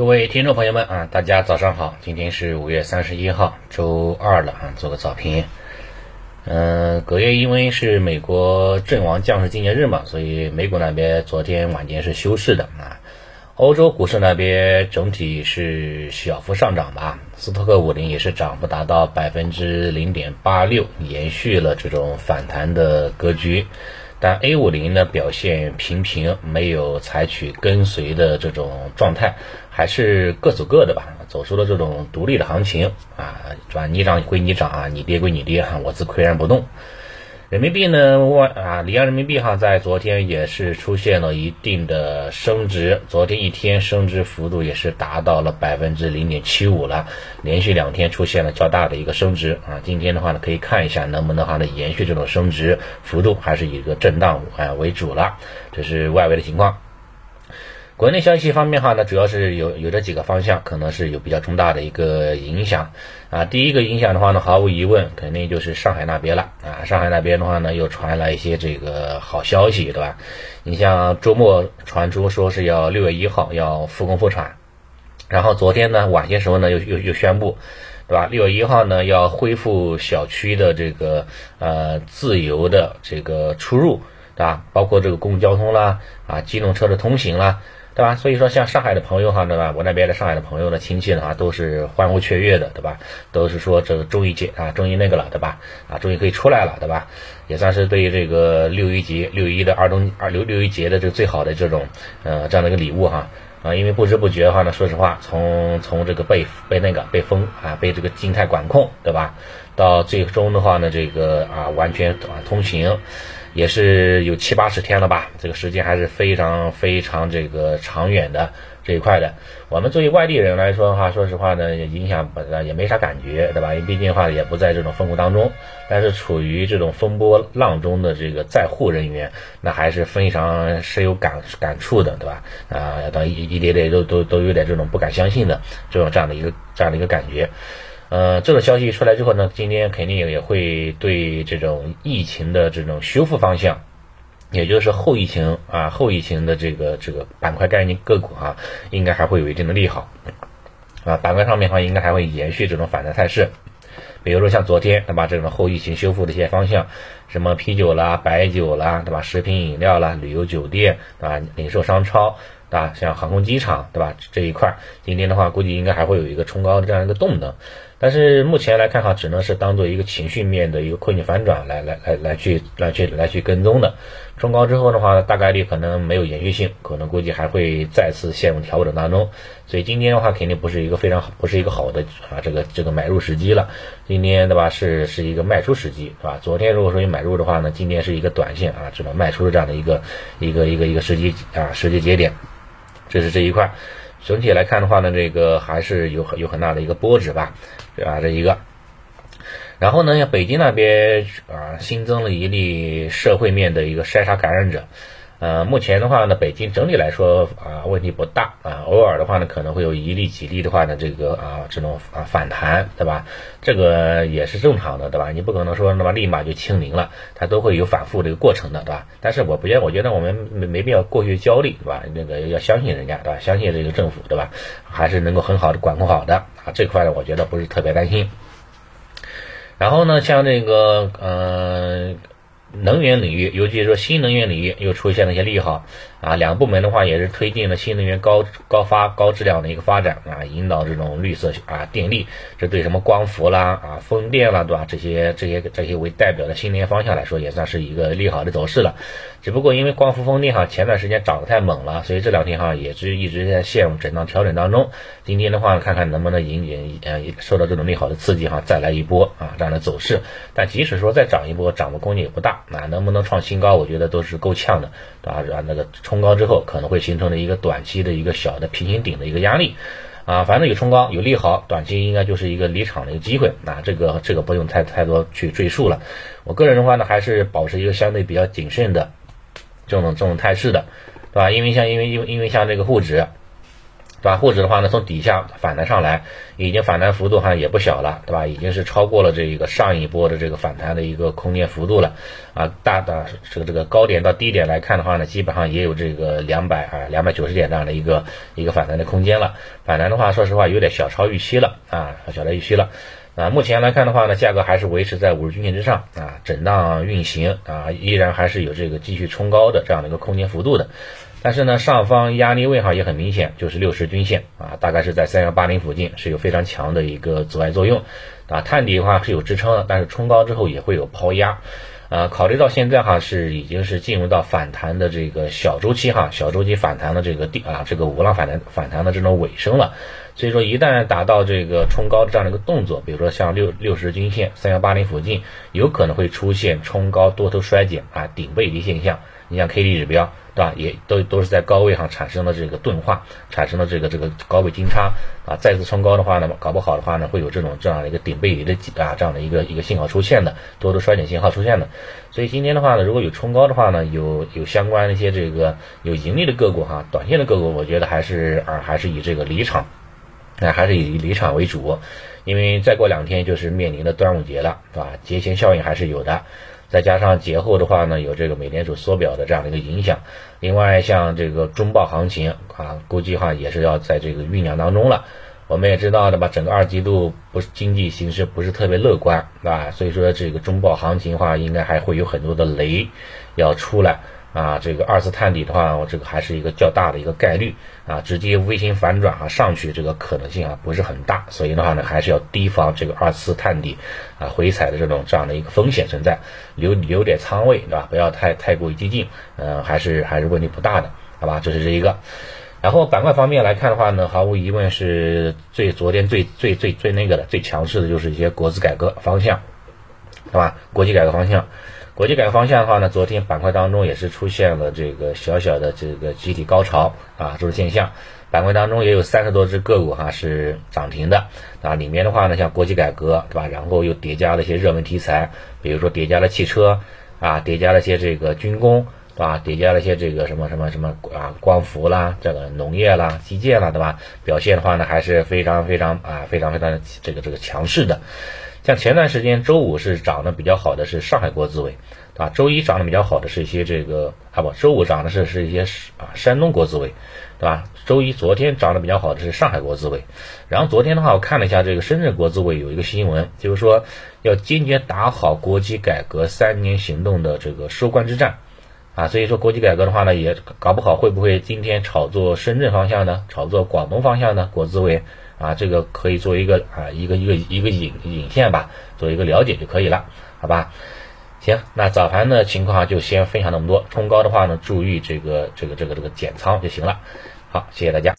各位听众朋友们啊，大家早上好，今天是五月三十一号，周二了啊，做个早评。嗯，隔夜因为是美国阵亡将士纪念日嘛，所以美股那边昨天晚间是休市的啊。欧洲股市那边整体是小幅上涨吧，斯托克五零也是涨幅达到百分之零点八六，延续了这种反弹的格局。但 A 五零呢表现平平，没有采取跟随的这种状态，还是各走各的吧，走出了这种独立的行情啊，是吧？你涨归你涨啊，你跌归你跌哈，我自岿然不动。人民币呢，外啊，离岸人民币哈，在昨天也是出现了一定的升值，昨天一天升值幅度也是达到了百分之零点七五了，连续两天出现了较大的一个升值啊。今天的话呢，可以看一下能不能哈呢延续这种升值幅度，还是以一个震荡啊为主了，这是外围的情况。国内消息方面哈呢，主要是有有这几个方向，可能是有比较重大的一个影响啊。第一个影响的话呢，毫无疑问肯定就是上海那边了啊。上海那边的话呢，又传来一些这个好消息，对吧？你像周末传出说是要六月一号要复工复产，然后昨天呢晚些时候呢又又又宣布，对吧？六月一号呢要恢复小区的这个呃自由的这个出入，对吧？包括这个公共交通啦啊机动车的通行啦。对吧？所以说，像上海的朋友哈，对吧？我那边的上海的朋友呢，亲戚呢，都是欢呼雀跃的，对吧？都是说这个终于结啊，终于那个了，对吧？啊，终于可以出来了，对吧？也算是对这个六一节、六一的儿童二六六一节的这个最好的这种呃这样的一个礼物哈啊，因为不知不觉的话呢，说实话，从从这个被被那个被封啊，被这个静态管控，对吧？到最终的话呢，这个啊完全啊通行。也是有七八十天了吧，这个时间还是非常非常这个长远的这一块的。我们作为外地人来说的话，说实话呢，影响本来也没啥感觉，对吧？因为毕竟的话也不在这种风口当中，但是处于这种风波浪中的这个在沪人员，那还是非常深有感感触的，对吧？啊，等一一点点都都都有点这种不敢相信的这种这样的一个这样的一个感觉。呃，这个消息出来之后呢，今天肯定也会对这种疫情的这种修复方向，也就是后疫情啊后疫情的这个这个板块概念个股啊，应该还会有一定的利好啊。板块上面的话，应该还会延续这种反弹态势。比如说像昨天对吧，这种后疫情修复的一些方向，什么啤酒啦、白酒啦，对吧？食品饮料啦、旅游酒店对吧？零售商超对吧？像航空机场对吧？这一块今天的话，估计应该还会有一个冲高的这样一个动能。但是目前来看哈，只能是当做一个情绪面的一个困境反转来来来来去来去来去跟踪的，冲高之后的话，大概率可能没有延续性，可能估计还会再次陷入调整当中。所以今天的话，肯定不是一个非常好，不是一个好的啊这个这个买入时机了。今天对吧，是是一个卖出时机，对吧？昨天如果说你买入的话呢，今天是一个短线啊这种卖出的这样的一个一个一个一个时机啊时机节点，这是这一块。整体来看的话呢，这个还是有很有很大的一个波折吧，对吧？这一个，然后呢，北京那边啊，新增了一例社会面的一个筛查感染者。呃，目前的话呢，北京整体来说啊问题不大啊，偶尔的话呢可能会有一例几例的话呢，这个啊这种啊反弹，对吧？这个也是正常的，对吧？你不可能说那么立马就清零了，它都会有反复这个过程的，对吧？但是我不觉得，我觉得我们没没必要过于焦虑，对吧？那个要相信人家，对吧？相信这个政府，对吧？还是能够很好的管控好的啊，这块呢，我觉得不是特别担心。然后呢，像这个呃。能源领域，尤其是说新能源领域，又出现了一些利好。啊。两部门的话，也是推进了新能源高高发高质量的一个发展啊，引导这种绿色啊电力。这对什么光伏啦啊风电啦，对吧？这些这些这些为代表的新能源方向来说，也算是一个利好的走势了。只不过因为光伏风电哈前段时间涨得太猛了，所以这两天哈也是一直在陷入震荡调整当中。今天的话，看看能不能引引呃受到这种利好的刺激哈，再来一波啊这样的走势。但即使说再涨一波，涨的空间也不大。啊能不能创新高，我觉得都是够呛的，对吧？那个冲高之后可能会形成了一个短期的一个小的平行顶的一个压力啊。反正有冲高有利好，短期应该就是一个离场的一个机会。那这个这个不用太太多去赘述了。我个人的话呢，还是保持一个相对比较谨慎的。这种这种态势的，对吧？因为像因为因为因为像这个沪指，对吧？沪指的话呢，从底下反弹上来，已经反弹幅度好像也不小了，对吧？已经是超过了这个上一波的这个反弹的一个空间幅度了啊。大的这个这个高点到低点来看的话呢，基本上也有这个两百啊两百九十点这样的一个一个反弹的空间了。反弹的话，说实话有点小超预期了啊，小超预期了。啊，目前来看的话呢，价格还是维持在五日均线之上啊，震荡运行啊，依然还是有这个继续冲高的这样的一个空间幅度的。但是呢，上方压力位哈也很明显，就是六十均线啊，大概是在三幺八零附近是有非常强的一个阻碍作用啊。探底的话是有支撑的，但是冲高之后也会有抛压啊。考虑到现在哈是已经是进入到反弹的这个小周期哈，小周期反弹的这个地啊，这个五浪反弹反弹的这种尾声了。所以说，一旦达到这个冲高的这样的一个动作，比如说像六六十均线三幺八零附近，有可能会出现冲高多头衰减啊顶背离现象。你像 K D 指标，对吧？也都都是在高位上产生了这个钝化，产生了这个这个高位金叉啊。再次冲高的话呢，搞不好的话呢，会有这种这样的一个顶背离的啊这样的一个一个信号出现的，多头衰减信号出现的。所以今天的话呢，如果有冲高的话呢，有有相关的一些这个有盈利的个股哈，短线的个股，我觉得还是啊还是以这个离场。那还是以离场为主，因为再过两天就是面临的端午节了，是吧？节前效应还是有的，再加上节后的话呢，有这个美联储缩表的这样的一个影响。另外，像这个中报行情啊，估计话也是要在这个酝酿当中了。我们也知道的吧，整个二季度不是经济形势不是特别乐观，啊，所以说这个中报行情的话，应该还会有很多的雷要出来。啊，这个二次探底的话，我这个还是一个较大的一个概率啊，直接微型反转啊上去这个可能性啊不是很大，所以的话呢，还是要提防这个二次探底啊回踩的这种这样的一个风险存在，留留点仓位对吧？不要太太过于激进，嗯，还是还是问题不大的，好吧？这是这一个。然后板块方面来看的话呢，毫无疑问是最昨天最最最最那个的最强势的就是一些国资改革方向，对吧？国企改革方向。国际改革方向的话呢，昨天板块当中也是出现了这个小小的这个集体高潮啊，这种现象。板块当中也有三十多只个股哈是涨停的啊，里面的话呢，像国际改革对吧？然后又叠加了一些热门题材，比如说叠加了汽车啊，叠加了一些这个军工对吧？叠加了一些这个什么什么什么啊，光伏啦，这个农业啦，基建啦，对吧？表现的话呢，还是非常非常啊，非常非常这个这个强势的。像前段时间周五是涨得比较好的是上海国资委，对吧？周一涨得比较好的是一些这个啊不，周五涨的是是一些啊山东国资委，对吧？周一昨天涨得比较好的是上海国资委，然后昨天的话我看了一下这个深圳国资委有一个新闻，就是说要坚决打好国企改革三年行动的这个收官之战，啊，所以说国企改革的话呢，也搞不好会不会今天炒作深圳方向呢？炒作广东方向呢？国资委。啊，这个可以做一个啊，一个一个一个引引线吧，做一个了解就可以了，好吧？行，那早盘的情况就先分享那么多，冲高的话呢，注意这个这个这个这个减仓就行了。好，谢谢大家。